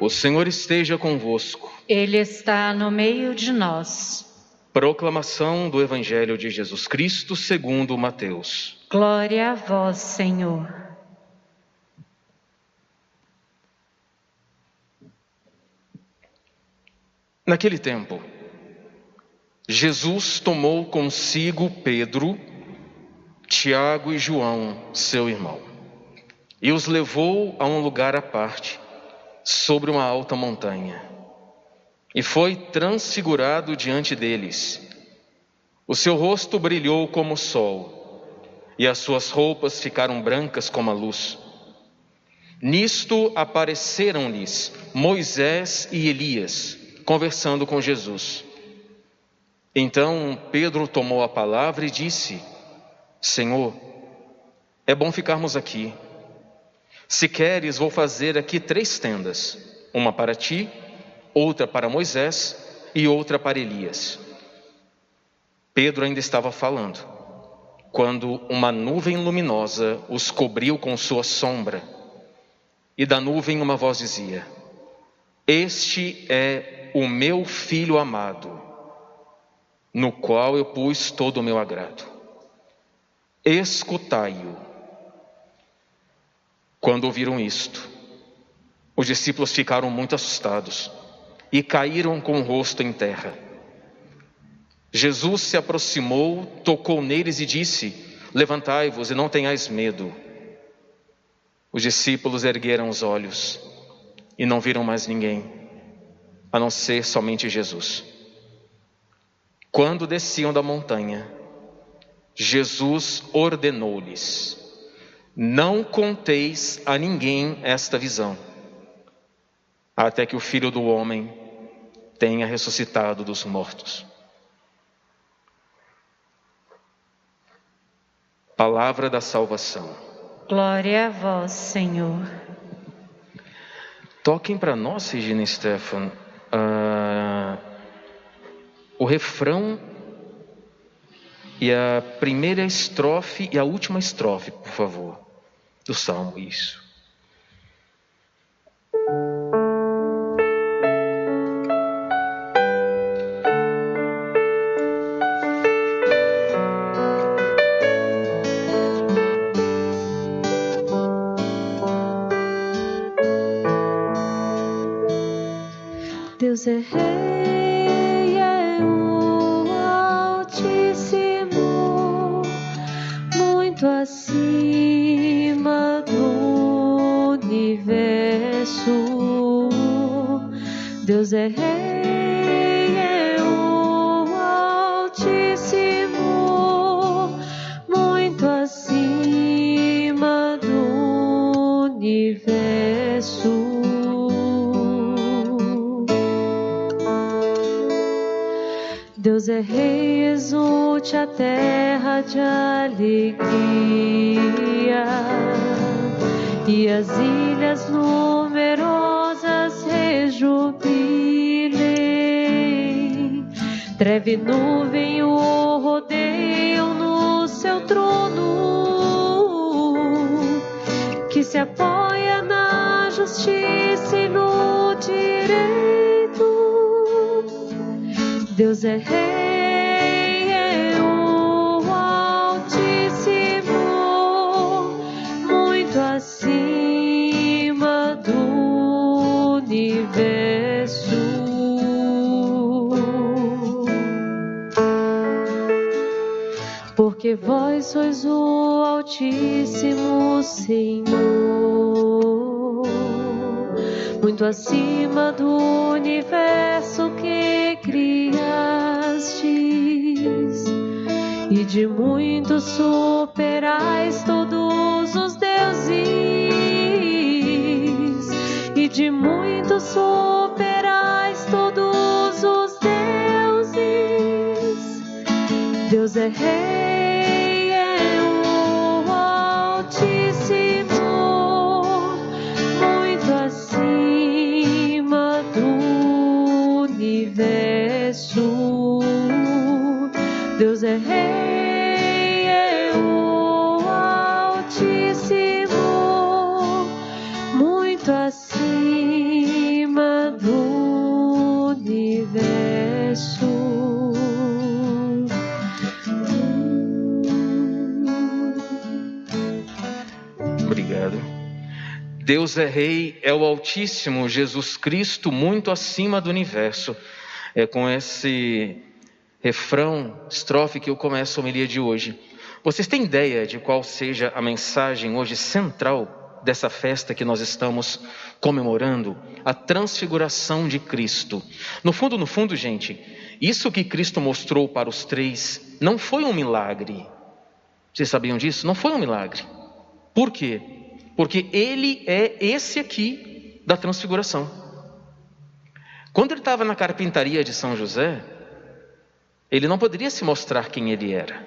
O Senhor esteja convosco. Ele está no meio de nós. Proclamação do Evangelho de Jesus Cristo segundo Mateus. Glória a vós, Senhor. Naquele tempo, Jesus tomou consigo Pedro, Tiago e João, seu irmão, e os levou a um lugar à parte sobre uma alta montanha e foi transfigurado diante deles. O seu rosto brilhou como o sol e as suas roupas ficaram brancas como a luz. Nisto apareceram-lhes Moisés e Elias conversando com Jesus. Então Pedro tomou a palavra e disse: Senhor, é bom ficarmos aqui. Se queres, vou fazer aqui três tendas: uma para ti, outra para Moisés e outra para Elias. Pedro ainda estava falando, quando uma nuvem luminosa os cobriu com sua sombra, e da nuvem uma voz dizia: Este é o meu filho amado, no qual eu pus todo o meu agrado. Escutai-o. Quando ouviram isto, os discípulos ficaram muito assustados e caíram com o rosto em terra. Jesus se aproximou, tocou neles e disse: Levantai-vos e não tenhais medo. Os discípulos ergueram os olhos e não viram mais ninguém, a não ser somente Jesus. Quando desciam da montanha, Jesus ordenou-lhes: não conteis a ninguém esta visão, até que o filho do homem tenha ressuscitado dos mortos. Palavra da salvação. Glória a vós, Senhor. Toquem para nós, Regina Stefan, uh, o refrão e a primeira estrofe e a última estrofe, por favor do salmo, isso. É. Deus é Rei, exulte a terra de alegria e as ilhas numerosas Treve nuvem o rodeiam no seu trono, que se apoia na justiça e no direito. Deus é rei, sois o Altíssimo Senhor, muito acima do universo que criastes, e de muito superais todos os deuses, e de muito superais todos os deuses. Deus é rei. Deus é Rei, é o Altíssimo, Jesus Cristo, muito acima do universo. É com esse refrão, estrofe que eu começo a homilia de hoje. Vocês têm ideia de qual seja a mensagem hoje central dessa festa que nós estamos comemorando? A transfiguração de Cristo. No fundo, no fundo, gente, isso que Cristo mostrou para os três não foi um milagre. Vocês sabiam disso? Não foi um milagre. Por quê? Porque ele é esse aqui da transfiguração. Quando ele estava na carpintaria de São José, ele não poderia se mostrar quem ele era.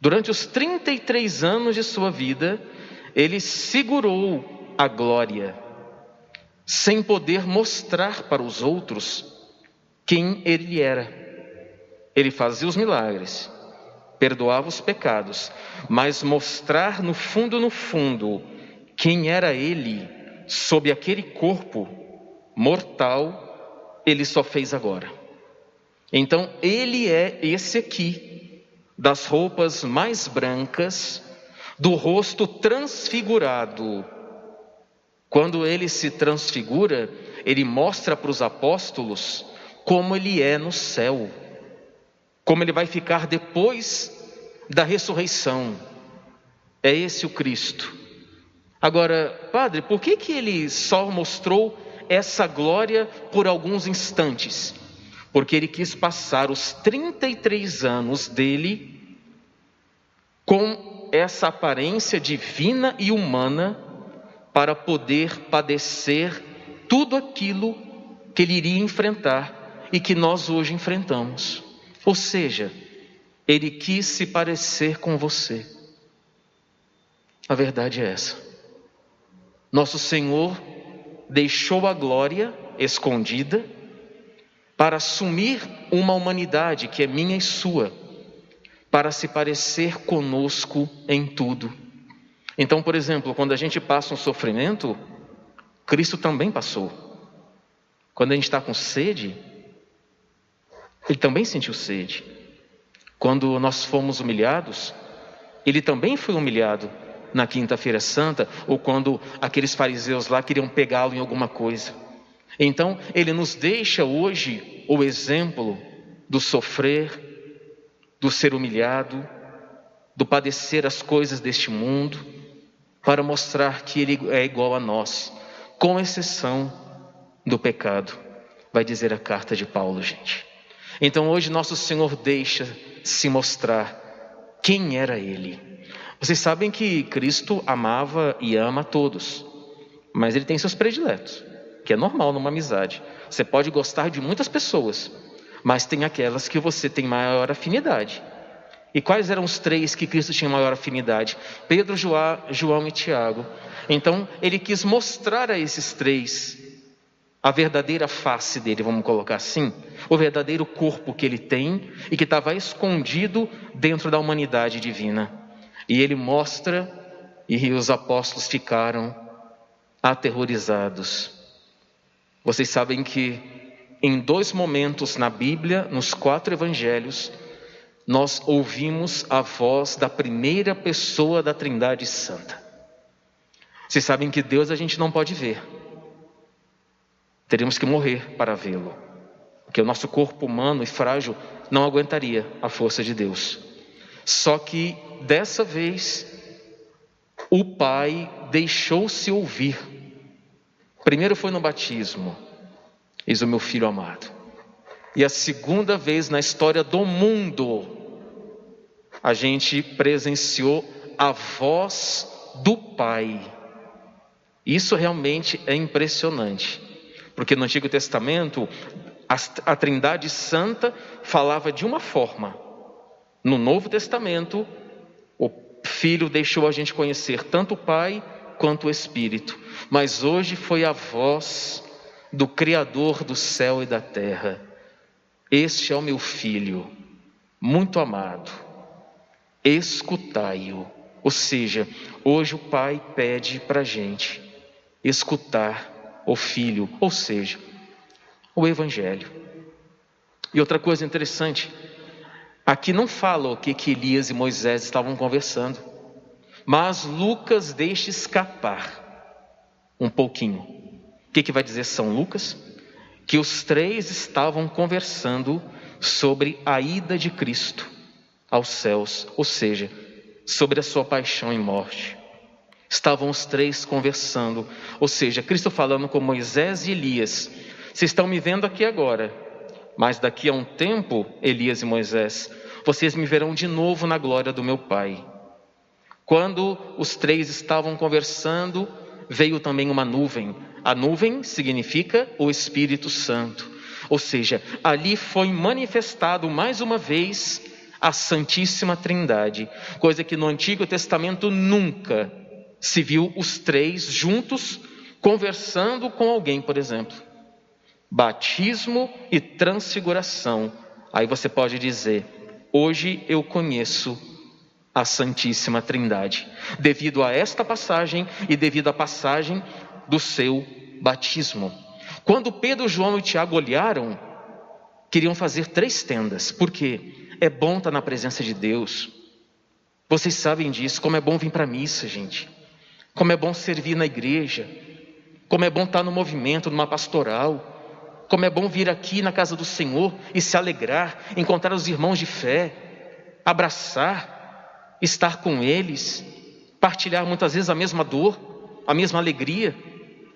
Durante os 33 anos de sua vida, ele segurou a glória, sem poder mostrar para os outros quem ele era. Ele fazia os milagres, perdoava os pecados, mas mostrar no fundo, no fundo, quem era ele sob aquele corpo mortal, ele só fez agora. Então, ele é esse aqui, das roupas mais brancas, do rosto transfigurado. Quando ele se transfigura, ele mostra para os apóstolos como ele é no céu como ele vai ficar depois da ressurreição. É esse o Cristo. Agora, padre, por que, que ele só mostrou essa glória por alguns instantes? Porque ele quis passar os 33 anos dele com essa aparência divina e humana para poder padecer tudo aquilo que ele iria enfrentar e que nós hoje enfrentamos. Ou seja, ele quis se parecer com você. A verdade é essa. Nosso Senhor deixou a glória escondida para assumir uma humanidade que é minha e sua, para se parecer conosco em tudo. Então, por exemplo, quando a gente passa um sofrimento, Cristo também passou. Quando a gente está com sede, ele também sentiu sede. Quando nós fomos humilhados, ele também foi humilhado na Quinta-feira Santa, ou quando aqueles fariseus lá queriam pegá-lo em alguma coisa. Então, ele nos deixa hoje o exemplo do sofrer, do ser humilhado, do padecer as coisas deste mundo, para mostrar que ele é igual a nós, com exceção do pecado, vai dizer a carta de Paulo, gente. Então hoje nosso Senhor deixa se mostrar quem era Ele. Vocês sabem que Cristo amava e ama todos, mas Ele tem seus prediletos, que é normal numa amizade. Você pode gostar de muitas pessoas, mas tem aquelas que você tem maior afinidade. E quais eram os três que Cristo tinha maior afinidade? Pedro, João e Tiago. Então, ele quis mostrar a esses três a verdadeira face dele, vamos colocar assim, o verdadeiro corpo que ele tem e que estava escondido dentro da humanidade divina. E ele mostra, e os apóstolos ficaram aterrorizados. Vocês sabem que em dois momentos na Bíblia, nos quatro evangelhos, nós ouvimos a voz da primeira pessoa da Trindade Santa. Vocês sabem que Deus a gente não pode ver Teríamos que morrer para vê-lo, porque o nosso corpo humano e frágil não aguentaria a força de Deus. Só que dessa vez, o Pai deixou-se ouvir. Primeiro foi no batismo, eis o meu filho amado. E a segunda vez na história do mundo, a gente presenciou a voz do Pai. Isso realmente é impressionante. Porque no Antigo Testamento, a, Trindade Santa falava de uma forma. No Novo Testamento, o Filho deixou a gente conhecer tanto o Pai quanto o Espírito. Mas hoje foi a voz do Criador do céu e da terra. Este é o meu filho, muito amado. Escutai-o. Ou seja, hoje o Pai pede para a gente escutar o Filho, ou seja, o Evangelho. E outra coisa interessante, aqui não fala o que, que Elias e Moisés estavam conversando, mas Lucas deixa escapar um pouquinho. O que, que vai dizer São Lucas? Que os três estavam conversando sobre a ida de Cristo aos céus, ou seja, sobre a sua paixão e morte. Estavam os três conversando, ou seja, Cristo falando com Moisés e Elias. Vocês estão me vendo aqui agora, mas daqui a um tempo, Elias e Moisés, vocês me verão de novo na glória do meu Pai. Quando os três estavam conversando, veio também uma nuvem. A nuvem significa o Espírito Santo. Ou seja, ali foi manifestado mais uma vez a Santíssima Trindade, coisa que no Antigo Testamento nunca se viu os três juntos conversando com alguém, por exemplo. Batismo e transfiguração. Aí você pode dizer: hoje eu conheço a Santíssima Trindade, devido a esta passagem e devido à passagem do seu batismo. Quando Pedro, João e Tiago olharam, queriam fazer três tendas, porque é bom estar na presença de Deus. Vocês sabem disso, como é bom vir para a missa, gente. Como é bom servir na igreja. Como é bom estar no movimento, numa pastoral. Como é bom vir aqui na casa do Senhor e se alegrar, encontrar os irmãos de fé, abraçar, estar com eles, partilhar muitas vezes a mesma dor, a mesma alegria.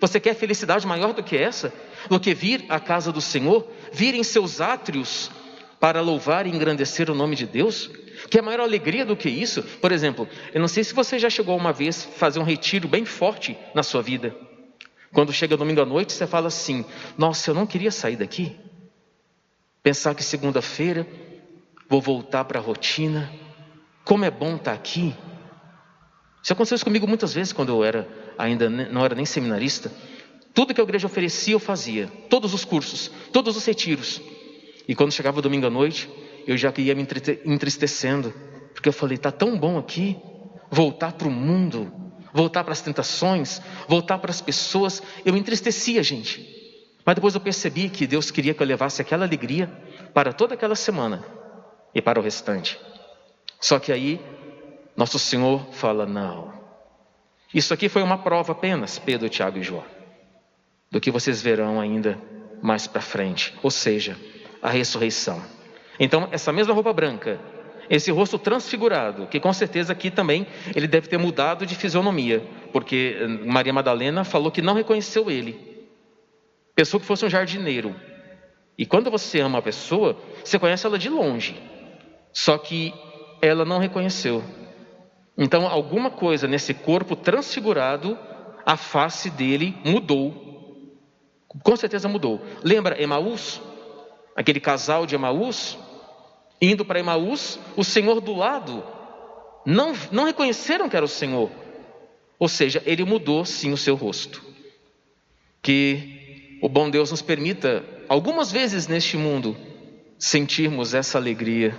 Você quer felicidade maior do que essa? Do que vir à casa do Senhor, vir em seus átrios para louvar e engrandecer o nome de Deus? Que é maior alegria do que isso? Por exemplo, eu não sei se você já chegou uma vez a fazer um retiro bem forte na sua vida. Quando chega domingo à noite, você fala assim: Nossa, eu não queria sair daqui. Pensar que segunda-feira vou voltar para a rotina. Como é bom estar aqui. Isso aconteceu comigo muitas vezes quando eu era ainda não era nem seminarista. Tudo que a igreja oferecia eu fazia, todos os cursos, todos os retiros. E quando chegava domingo à noite, eu já ia me entristecendo, porque eu falei: está tão bom aqui, voltar para o mundo, voltar para as tentações, voltar para as pessoas. Eu entristecia, gente. Mas depois eu percebi que Deus queria que eu levasse aquela alegria para toda aquela semana e para o restante. Só que aí, nosso Senhor fala: não. Isso aqui foi uma prova apenas, Pedro, Tiago e João, do que vocês verão ainda mais para frente. Ou seja, a ressurreição. Então, essa mesma roupa branca, esse rosto transfigurado, que com certeza aqui também ele deve ter mudado de fisionomia, porque eh, Maria Madalena falou que não reconheceu ele. Pensou que fosse um jardineiro. E quando você ama a pessoa, você conhece ela de longe. Só que ela não reconheceu. Então, alguma coisa nesse corpo transfigurado, a face dele mudou. Com certeza mudou. Lembra Emaús? aquele casal de Emaús, indo para Emaús, o Senhor do lado, não, não reconheceram que era o Senhor. Ou seja, ele mudou sim o seu rosto. Que o bom Deus nos permita, algumas vezes neste mundo, sentirmos essa alegria.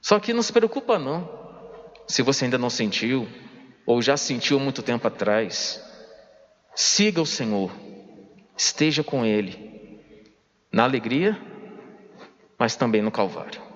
Só que não se preocupa não. Se você ainda não sentiu, ou já sentiu muito tempo atrás, siga o Senhor, esteja com Ele na alegria, mas também no Calvário.